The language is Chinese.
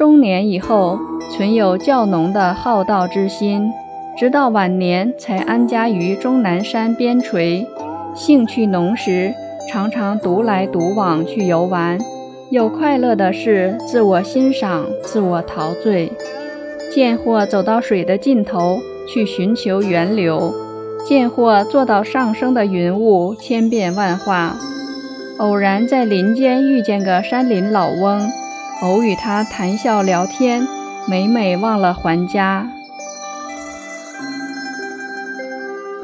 中年以后，存有较浓的好道之心，直到晚年才安家于终南山边陲。兴趣浓时，常常独来独往去游玩，有快乐的事，自我欣赏，自我陶醉。见或走到水的尽头，去寻求源流。见或坐到上升的云雾，千变万化。偶然在林间遇见个山林老翁，偶与他谈笑聊天，每每忘了还家。